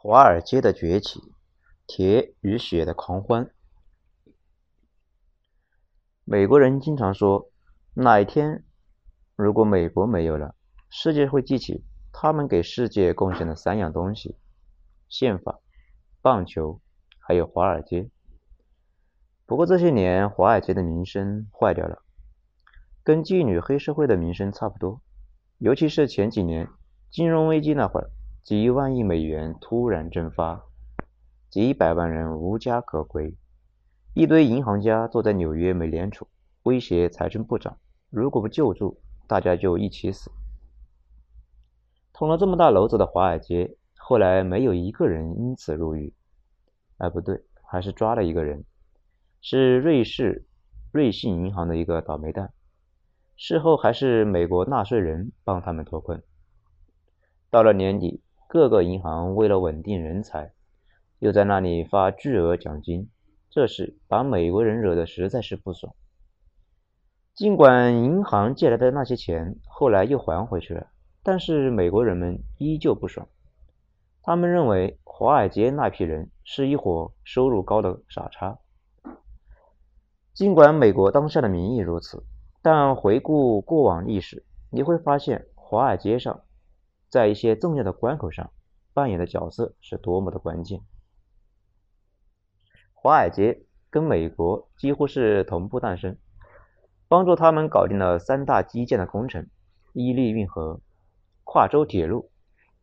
华尔街的崛起，铁与血的狂欢。美国人经常说，哪一天如果美国没有了，世界会记起他们给世界贡献的三样东西：宪法、棒球，还有华尔街。不过这些年，华尔街的名声坏掉了，跟妓女黑社会的名声差不多。尤其是前几年金融危机那会儿。几万亿美元突然蒸发，几百万人无家可归，一堆银行家坐在纽约美联储，威胁财政部长，如果不救助，大家就一起死。捅了这么大篓子的华尔街，后来没有一个人因此入狱，哎，不对，还是抓了一个人，是瑞士瑞信银行的一个倒霉蛋，事后还是美国纳税人帮他们脱困。到了年底。各个银行为了稳定人才，又在那里发巨额奖金，这事把美国人惹得实在是不爽。尽管银行借来的那些钱后来又还回去了，但是美国人们依旧不爽。他们认为华尔街那批人是一伙收入高的傻叉。尽管美国当下的民意如此，但回顾过往历史，你会发现华尔街上。在一些重要的关口上扮演的角色是多么的关键。华尔街跟美国几乎是同步诞生，帮助他们搞定了三大基建的工程：伊利运河、跨州铁路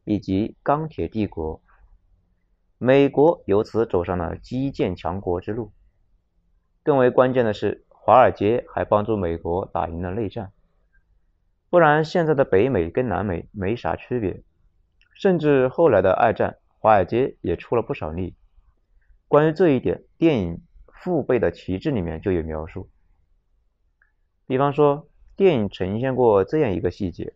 以及钢铁帝国。美国由此走上了基建强国之路。更为关键的是，华尔街还帮助美国打赢了内战。不然，现在的北美跟南美没啥区别，甚至后来的二战，华尔街也出了不少力。关于这一点，电影《父辈的旗帜》里面就有描述。比方说，电影呈现过这样一个细节，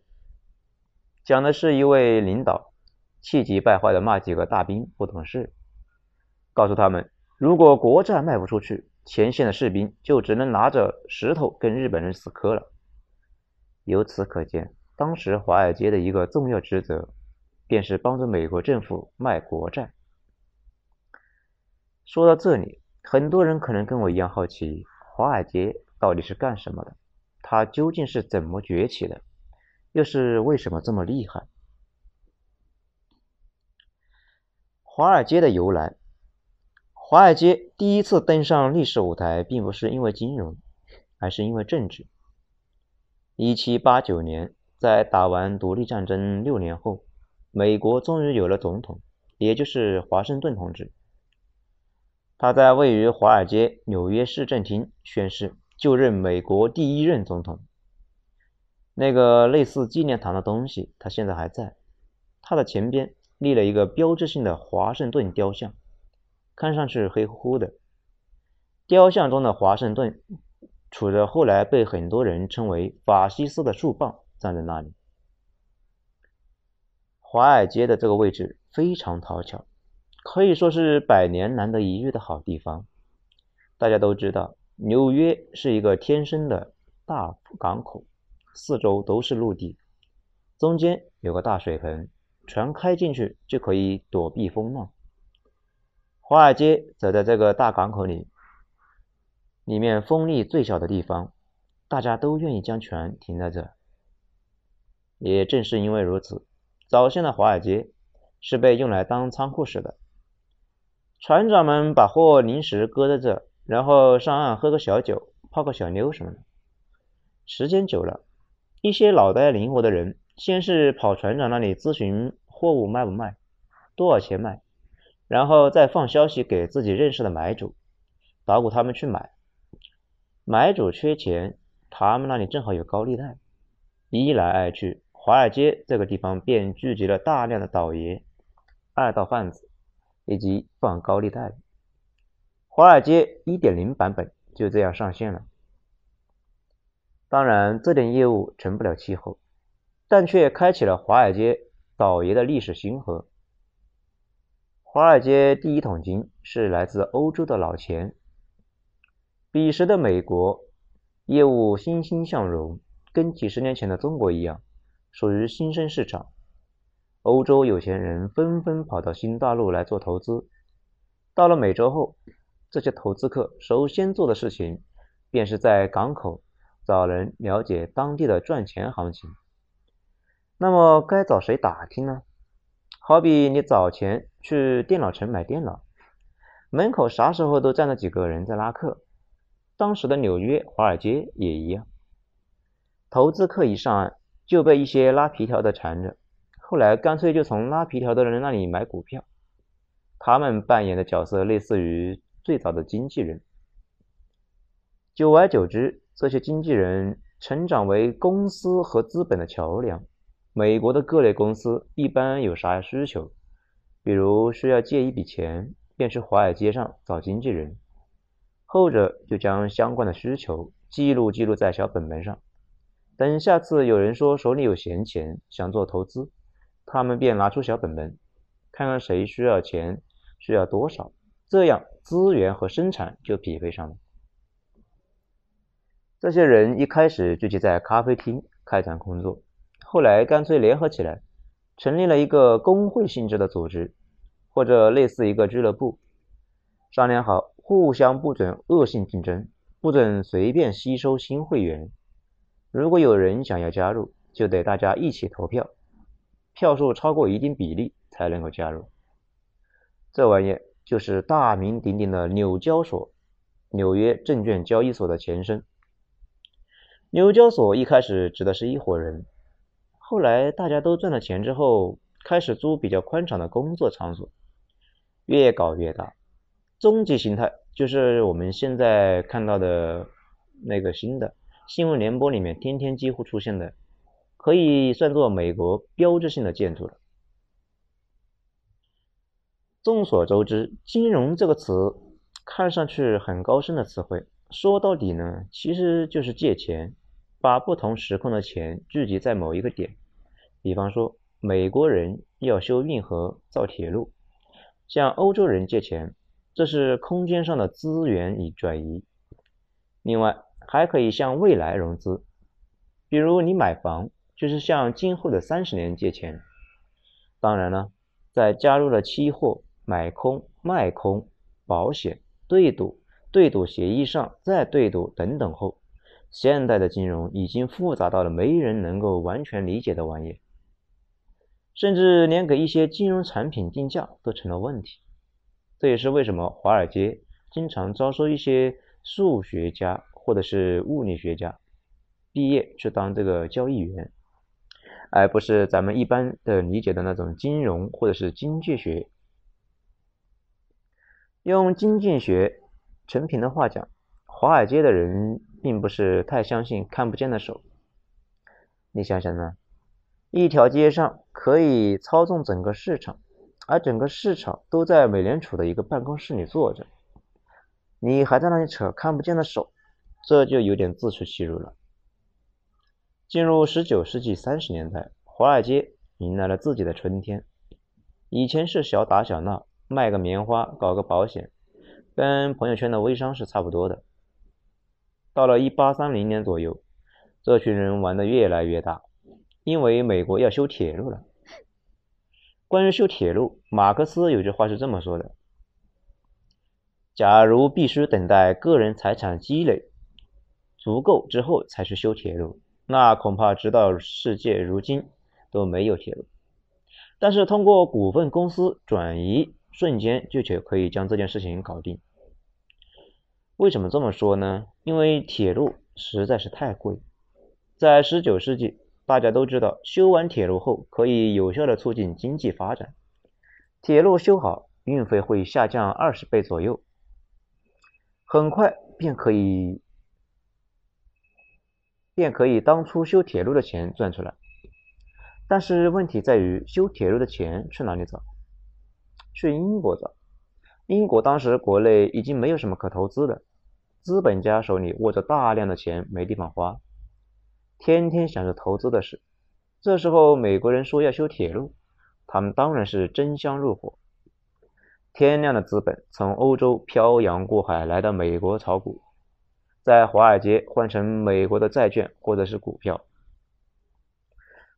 讲的是一位领导气急败坏的骂几个大兵不懂事，告诉他们，如果国债卖不出去，前线的士兵就只能拿着石头跟日本人死磕了。由此可见，当时华尔街的一个重要职责，便是帮助美国政府卖国债。说到这里，很多人可能跟我一样好奇，华尔街到底是干什么的？它究竟是怎么崛起的？又是为什么这么厉害？华尔街的由来，华尔街第一次登上历史舞台，并不是因为金融，而是因为政治。一七八九年，在打完独立战争六年后，美国终于有了总统，也就是华盛顿同志。他在位于华尔街纽约市政厅宣誓，就任美国第一任总统。那个类似纪念堂的东西，他现在还在。他的前边立了一个标志性的华盛顿雕像，看上去黑乎乎的。雕像中的华盛顿。杵着后来被很多人称为法西斯的树棒站在那里。华尔街的这个位置非常讨巧，可以说是百年难得一遇的好地方。大家都知道，纽约是一个天生的大港口，四周都是陆地，中间有个大水盆，船开进去就可以躲避风浪。华尔街则在这个大港口里。里面风力最小的地方，大家都愿意将船停在这。也正是因为如此，早先的华尔街是被用来当仓库使的。船长们把货临时搁在这，然后上岸喝个小酒、泡个小妞什么的。时间久了，一些脑袋灵活的人，先是跑船长那里咨询货物卖不卖，多少钱卖，然后再放消息给自己认识的买主，捣鼓他们去买。买主缺钱，他们那里正好有高利贷，一来二去，华尔街这个地方便聚集了大量的倒爷、二道贩子以及放高利贷的。华尔街1.0版本就这样上线了。当然，这点业务成不了气候，但却开启了华尔街倒爷的历史星河。华尔街第一桶金是来自欧洲的老钱。彼时的美国业务欣欣向荣，跟几十年前的中国一样，属于新生市场。欧洲有钱人纷纷跑到新大陆来做投资。到了美洲后，这些投资客首先做的事情，便是在港口找人了解当地的赚钱行情。那么该找谁打听呢？好比你早前去电脑城买电脑，门口啥时候都站着几个人在拉客。当时的纽约、华尔街也一样。投资客一上岸就被一些拉皮条的缠着，后来干脆就从拉皮条的人那里买股票。他们扮演的角色类似于最早的经纪人。久而久之，这些经纪人成长为公司和资本的桥梁。美国的各类公司一般有啥需求，比如需要借一笔钱，便去华尔街上找经纪人，后者就将相关的需求记录记录在小本本上，等下次有人说手里有闲钱想做投资，他们便拿出小本本，看看谁需要钱。需要多少？这样资源和生产就匹配上了。这些人一开始聚集在咖啡厅开展工作，后来干脆联合起来，成立了一个工会性质的组织，或者类似一个俱乐部，商量好互相不准恶性竞争，不准随便吸收新会员。如果有人想要加入，就得大家一起投票，票数超过一定比例才能够加入。这玩意就是大名鼎鼎的纽交所，纽约证券交易所的前身。纽交所一开始指的是一伙人，后来大家都赚了钱之后，开始租比较宽敞的工作场所，越搞越大。终极形态就是我们现在看到的那个新的新闻联播里面天天几乎出现的，可以算作美国标志性的建筑了。众所周知，金融这个词看上去很高深的词汇，说到底呢，其实就是借钱，把不同时空的钱聚集在某一个点。比方说，美国人要修运河、造铁路，向欧洲人借钱，这是空间上的资源已转移。另外，还可以向未来融资，比如你买房，就是向今后的三十年借钱。当然了，在加入了期货。买空、卖空、保险、对赌、对赌协议上再对赌等等后，现代的金融已经复杂到了没人能够完全理解的玩意，甚至连给一些金融产品定价都成了问题。这也是为什么华尔街经常招收一些数学家或者是物理学家毕业去当这个交易员，而不是咱们一般的理解的那种金融或者是经济学。用经济学陈平的话讲，华尔街的人并不是太相信看不见的手。你想想呢？一条街上可以操纵整个市场，而整个市场都在美联储的一个办公室里坐着，你还在那里扯看不见的手，这就有点自取其辱了。进入十九世纪三十年代，华尔街迎来了自己的春天。以前是小打小闹。卖个棉花，搞个保险，跟朋友圈的微商是差不多的。到了一八三零年左右，这群人玩的越来越大，因为美国要修铁路了。关于修铁路，马克思有句话是这么说的：假如必须等待个人财产积累足够之后才去修铁路，那恐怕直到世界如今都没有铁路。但是通过股份公司转移。瞬间就就可以将这件事情搞定。为什么这么说呢？因为铁路实在是太贵。在十九世纪，大家都知道，修完铁路后可以有效的促进经济发展。铁路修好，运费会下降二十倍左右，很快便可以便可以当初修铁路的钱赚出来。但是问题在于，修铁路的钱去哪里找？去英国找，英国当时国内已经没有什么可投资的，资本家手里握着大量的钱没地方花，天天想着投资的事。这时候美国人说要修铁路，他们当然是争相入伙。天量的资本从欧洲漂洋过海来到美国炒股，在华尔街换成美国的债券或者是股票。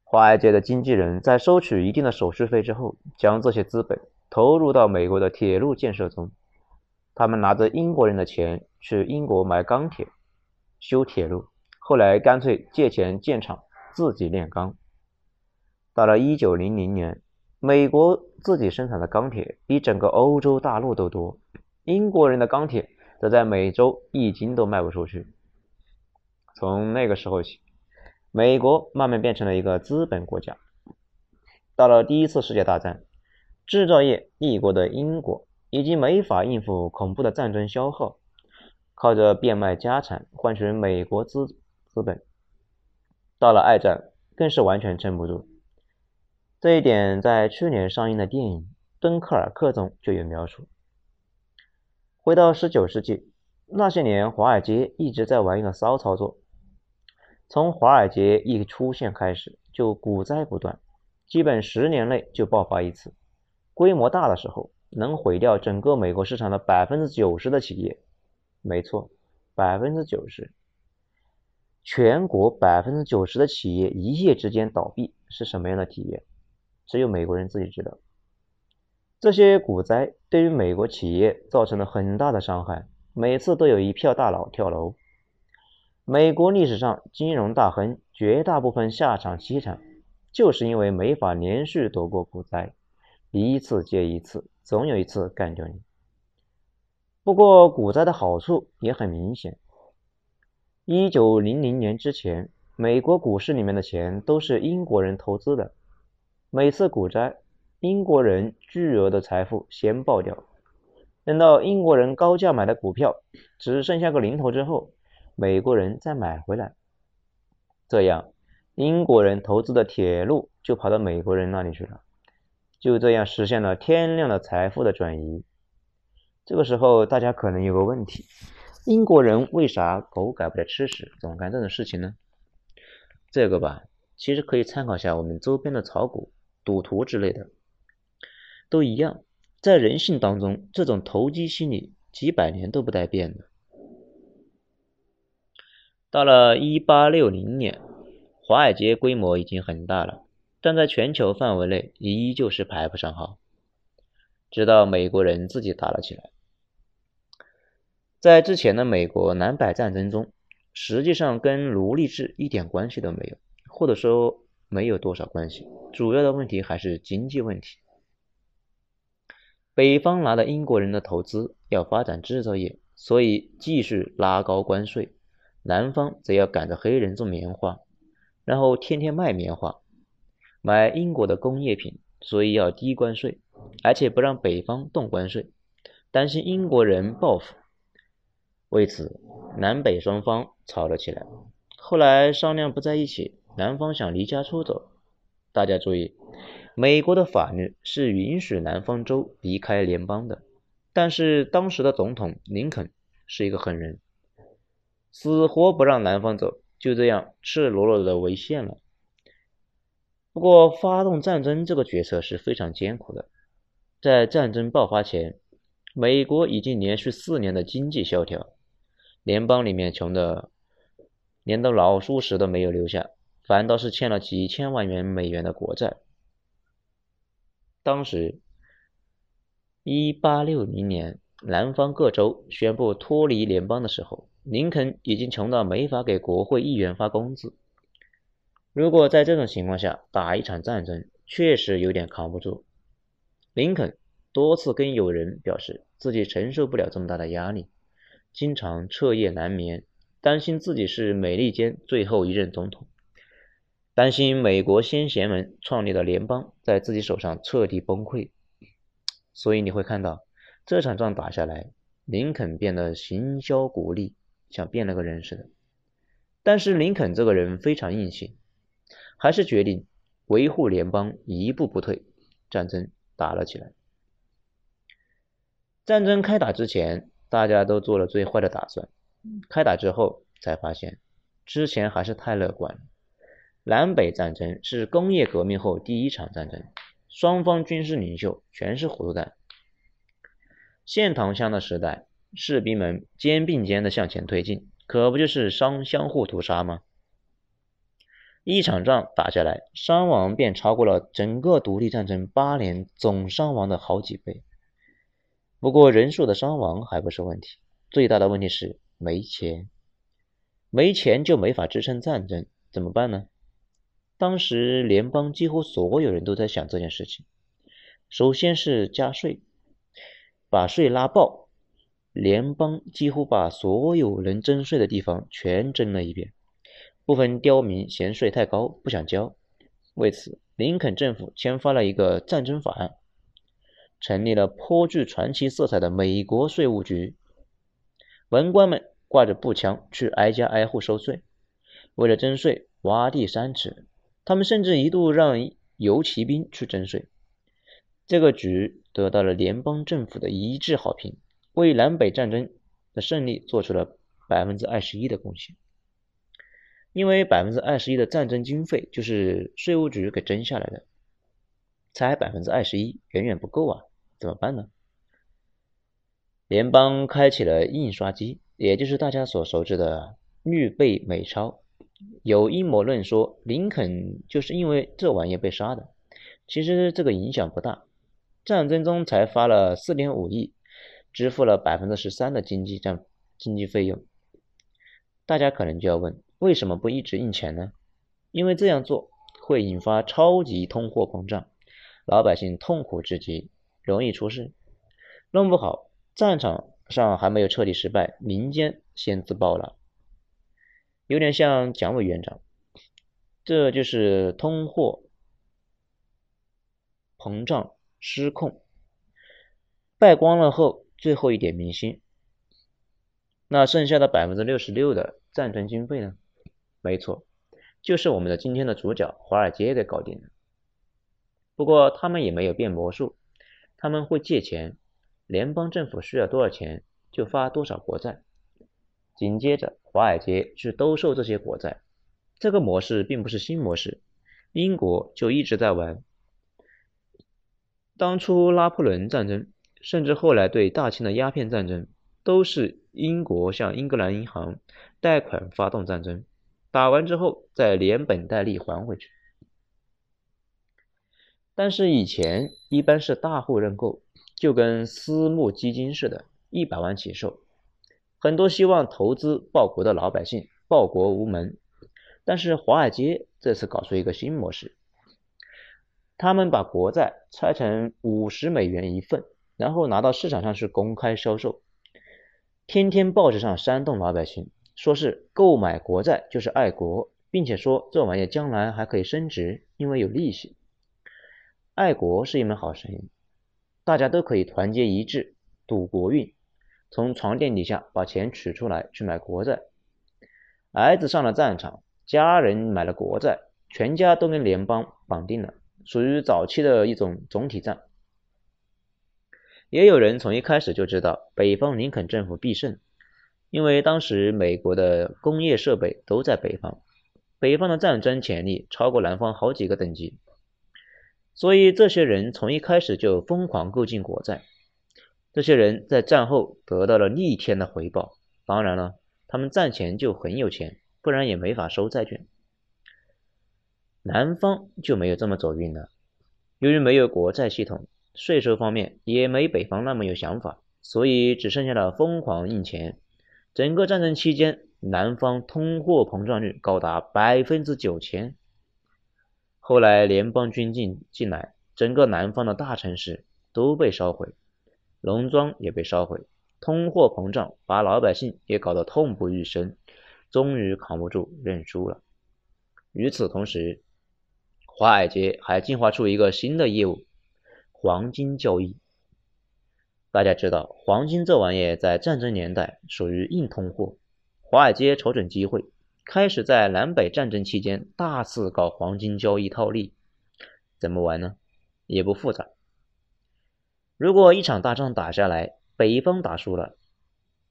华尔街的经纪人在收取一定的手续费之后，将这些资本投入到美国的铁路建设中。他们拿着英国人的钱去英国买钢铁、修铁路，后来干脆借钱建厂，自己炼钢。到了一九零零年，美国自己生产的钢铁比整个欧洲大陆都多，英国人的钢铁则在美洲一斤都卖不出去。从那个时候起，美国慢慢变成了一个资本国家。到了第一次世界大战，制造业立国的英国已经没法应付恐怖的战争消耗，靠着变卖家产换取美国资资本。到了二战，更是完全撑不住。这一点在去年上映的电影《敦刻尔克》中就有描述。回到十九世纪，那些年华尔街一直在玩一个骚操作。从华尔街一出现开始，就股灾不断，基本十年内就爆发一次。规模大的时候，能毁掉整个美国市场的百分之九十的企业。没错，百分之九十。全国百分之九十的企业一夜之间倒闭是什么样的体验？只有美国人自己知道，这些股灾对于美国企业造成了很大的伤害，每次都有一票大佬跳楼。美国历史上金融大亨绝大部分下场凄惨，就是因为没法连续躲过股灾，一次接一次，总有一次干掉你。不过股灾的好处也很明显，一九零零年之前，美国股市里面的钱都是英国人投资的。每次股灾，英国人巨额的财富先爆掉，等到英国人高价买的股票只剩下个零头之后，美国人再买回来，这样英国人投资的铁路就跑到美国人那里去了，就这样实现了天量的财富的转移。这个时候，大家可能有个问题：英国人为啥狗改不了吃屎，总干这种事情呢？这个吧，其实可以参考下我们周边的炒股。赌徒之类的，都一样，在人性当中，这种投机心理几百年都不带变的。到了一八六零年，华尔街规模已经很大了，但在全球范围内依旧是排不上号。直到美国人自己打了起来。在之前的美国南北战争中，实际上跟奴隶制一点关系都没有，或者说。没有多少关系，主要的问题还是经济问题。北方拿了英国人的投资，要发展制造业，所以继续拉高关税；南方则要赶着黑人种棉花，然后天天卖棉花，买英国的工业品，所以要低关税，而且不让北方动关税，担心英国人报复。为此，南北双方吵了起来，后来商量不在一起。南方想离家出走，大家注意，美国的法律是允许南方州离开联邦的，但是当时的总统林肯是一个狠人，死活不让南方走，就这样赤裸裸的违宪了。不过，发动战争这个决策是非常艰苦的，在战争爆发前，美国已经连续四年的经济萧条，联邦里面穷的连个老鼠屎都没有留下。反倒是欠了几千万元美元的国债。当时，一八六零年，南方各州宣布脱离联邦的时候，林肯已经穷到没法给国会议员发工资。如果在这种情况下打一场战争，确实有点扛不住。林肯多次跟友人表示自己承受不了这么大的压力，经常彻夜难眠，担心自己是美利坚最后一任总统。担心美国先贤们创立的联邦在自己手上彻底崩溃，所以你会看到这场仗打下来，林肯变得行销鼓励，像变了个人似的。但是林肯这个人非常硬气，还是决定维护联邦一步不退，战争打了起来。战争开打之前，大家都做了最坏的打算，开打之后才发现，之前还是太乐观了。南北战争是工业革命后第一场战争，双方军事领袖全是糊涂蛋。现唐乡的时代，士兵们肩并肩的向前推进，可不就是相相互屠杀吗？一场仗打下来，伤亡便超过了整个独立战争八年总伤亡的好几倍。不过人数的伤亡还不是问题，最大的问题是没钱，没钱就没法支撑战争，怎么办呢？当时联邦几乎所有人都在想这件事情。首先是加税，把税拉爆，联邦几乎把所有能征税的地方全征了一遍。部分刁民嫌税太高，不想交，为此，林肯政府签发了一个战争法案，成立了颇具传奇色彩的美国税务局。文官们挂着步枪去挨家挨户收税，为了征税，挖地三尺。他们甚至一度让游骑兵去征税。这个局得到了联邦政府的一致好评，为南北战争的胜利做出了百分之二十一的贡献。因为百分之二十一的战争经费就是税务局给征下来的，才百分之二十一，远远不够啊！怎么办呢？联邦开启了印刷机，也就是大家所熟知的预备美钞。有阴谋论说，林肯就是因为这玩意被杀的。其实这个影响不大，战争中才发了四点五亿，支付了百分之十三的经济占经济费用。大家可能就要问，为什么不一直印钱呢？因为这样做会引发超级通货膨胀，老百姓痛苦至极，容易出事。弄不好，战场上还没有彻底失败，民间先自爆了。有点像蒋委员长，这就是通货膨胀失控，败光了后最后一点民心。那剩下的百分之六十六的战争经费呢？没错，就是我们的今天的主角华尔街给搞定了。不过他们也没有变魔术，他们会借钱，联邦政府需要多少钱就发多少国债。紧接着，华尔街去兜售这些国债，这个模式并不是新模式，英国就一直在玩。当初拿破仑战争，甚至后来对大清的鸦片战争，都是英国向英格兰银行贷款发动战争，打完之后再连本带利还回去。但是以前一般是大户认购，就跟私募基金似的，一百万起售。很多希望投资报国的老百姓报国无门，但是华尔街这次搞出一个新模式，他们把国债拆成五十美元一份，然后拿到市场上去公开销售，天天报纸上煽动老百姓，说是购买国债就是爱国，并且说这玩意将来还可以升值，因为有利息。爱国是一门好生意，大家都可以团结一致赌国运。从床垫底下把钱取出来去买国债，儿子上了战场，家人买了国债，全家都跟联邦绑定了，属于早期的一种总体战。也有人从一开始就知道北方林肯政府必胜，因为当时美国的工业设备都在北方，北方的战争潜力超过南方好几个等级，所以这些人从一开始就疯狂购进国债。这些人在战后得到了逆天的回报，当然了，他们战前就很有钱，不然也没法收债券。南方就没有这么走运了，由于没有国债系统，税收方面也没北方那么有想法，所以只剩下了疯狂印钱。整个战争期间，南方通货膨胀率高达百分之九千。后来联邦军进进来，整个南方的大城市都被烧毁。农庄也被烧毁，通货膨胀把老百姓也搞得痛不欲生，终于扛不住认输了。与此同时，华尔街还进化出一个新的业务——黄金交易。大家知道，黄金这玩意在战争年代属于硬通货，华尔街瞅准机会，开始在南北战争期间大肆搞黄金交易套利。怎么玩呢？也不复杂。如果一场大仗打下来，北方打输了，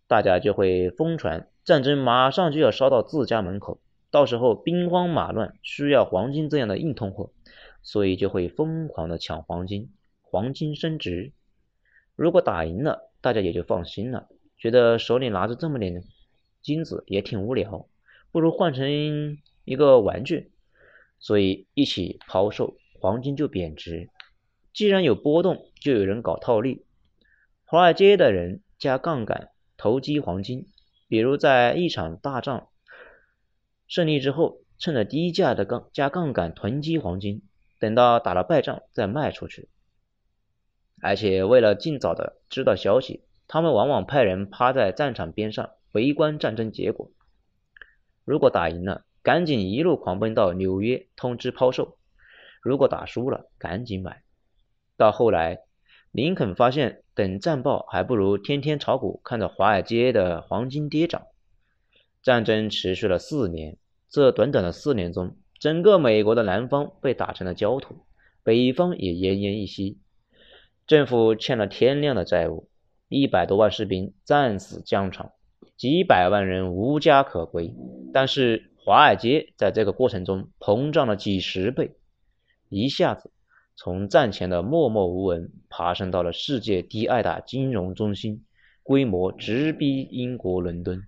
大家就会疯传战争马上就要烧到自家门口，到时候兵荒马乱，需要黄金这样的硬通货，所以就会疯狂的抢黄金，黄金升值。如果打赢了，大家也就放心了，觉得手里拿着这么点金子也挺无聊，不如换成一个玩具，所以一起抛售，黄金就贬值。既然有波动，就有人搞套利。华尔街的人加杠杆投机黄金，比如在一场大战胜利之后，趁着低价的杠加杠杆囤积黄金，等到打了败仗再卖出去。而且为了尽早的知道消息，他们往往派人趴在战场边上围观战争结果。如果打赢了，赶紧一路狂奔到纽约通知抛售；如果打输了，赶紧买。到后来，林肯发现等战报还不如天天炒股，看着华尔街的黄金跌涨。战争持续了四年，这短短的四年中，整个美国的南方被打成了焦土，北方也奄奄一息。政府欠了天量的债务，一百多万士兵战死疆场，几百万人无家可归。但是华尔街在这个过程中膨胀了几十倍，一下子从战前的默默无闻爬升到了世界第二大金融中心，规模直逼英国伦敦。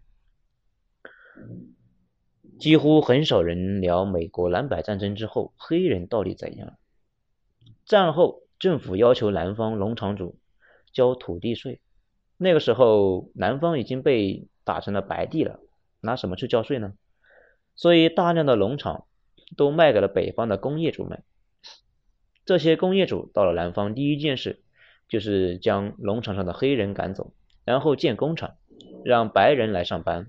几乎很少人聊美国南北战争之后黑人到底怎样。战后。政府要求南方农场主交土地税，那个时候南方已经被打成了白地了，拿什么去交税呢？所以大量的农场都卖给了北方的工业主们。这些工业主到了南方，第一件事就是将农场上的黑人赶走，然后建工厂，让白人来上班。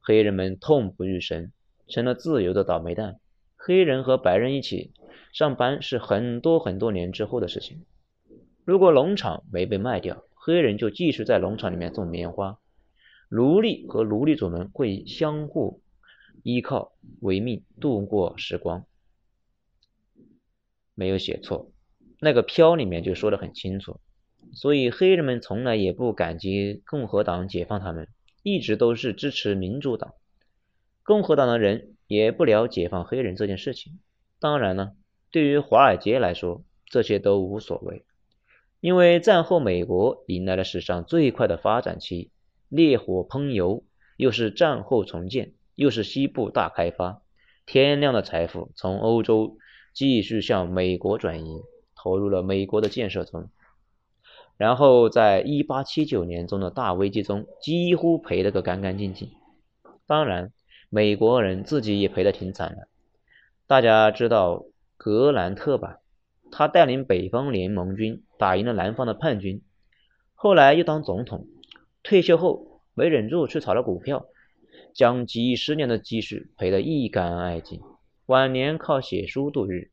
黑人们痛不欲生，成了自由的倒霉蛋。黑人和白人一起。上班是很多很多年之后的事情。如果农场没被卖掉，黑人就继续在农场里面种棉花，奴隶和奴隶主们会相互依靠为命度过时光。没有写错，那个飘里面就说的很清楚。所以黑人们从来也不感激共和党解放他们，一直都是支持民主党。共和党的人也不聊解放黑人这件事情。当然了。对于华尔街来说，这些都无所谓，因为战后美国迎来了史上最快的发展期，烈火烹油，又是战后重建，又是西部大开发，天量的财富从欧洲继续向美国转移，投入了美国的建设中，然后在一八七九年中的大危机中，几乎赔了个干干净净。当然，美国人自己也赔得挺惨的，大家知道。格兰特吧，他带领北方联盟军打赢了南方的叛军，后来又当总统，退休后没忍住去炒了股票，将几十年的积蓄赔得一干二净，晚年靠写书度日。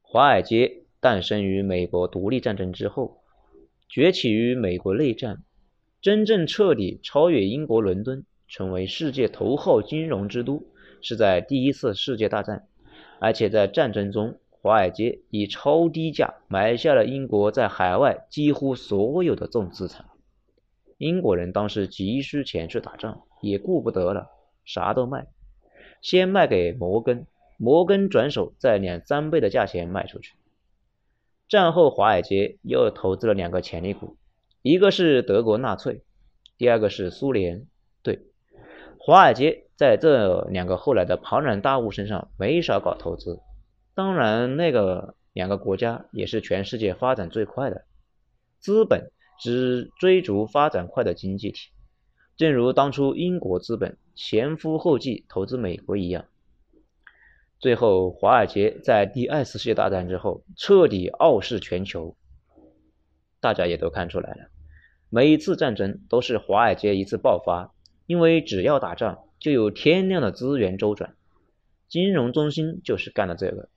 华尔街诞生于美国独立战争之后，崛起于美国内战，真正彻底超越英国伦敦，成为世界头号金融之都。是在第一次世界大战，而且在战争中，华尔街以超低价买下了英国在海外几乎所有的重资产。英国人当时急需钱去打仗，也顾不得了，啥都卖，先卖给摩根，摩根转手再两三倍的价钱卖出去。战后，华尔街又投资了两个潜力股，一个是德国纳粹，第二个是苏联。对，华尔街。在这两个后来的庞然大物身上没少搞投资，当然那个两个国家也是全世界发展最快的，资本只追逐发展快的经济体，正如当初英国资本前赴后继投资美国一样。最后，华尔街在第二次世界大战之后彻底傲视全球，大家也都看出来了，每一次战争都是华尔街一次爆发，因为只要打仗。就有天量的资源周转，金融中心就是干了这个，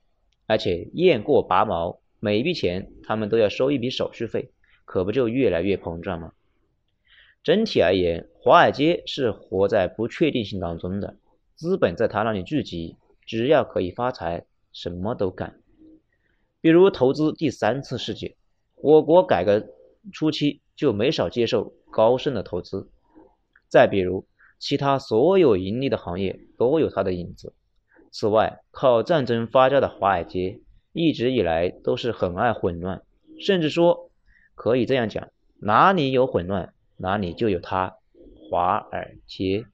而且雁过拔毛，每一笔钱他们都要收一笔手续费，可不就越来越膨胀吗？整体而言，华尔街是活在不确定性当中的，资本在他那里聚集，只要可以发财，什么都干。比如投资第三次世界，我国改革初期就没少接受高盛的投资，再比如。其他所有盈利的行业都有它的影子。此外，靠战争发家的华尔街一直以来都是很爱混乱，甚至说可以这样讲：哪里有混乱，哪里就有它——华尔街。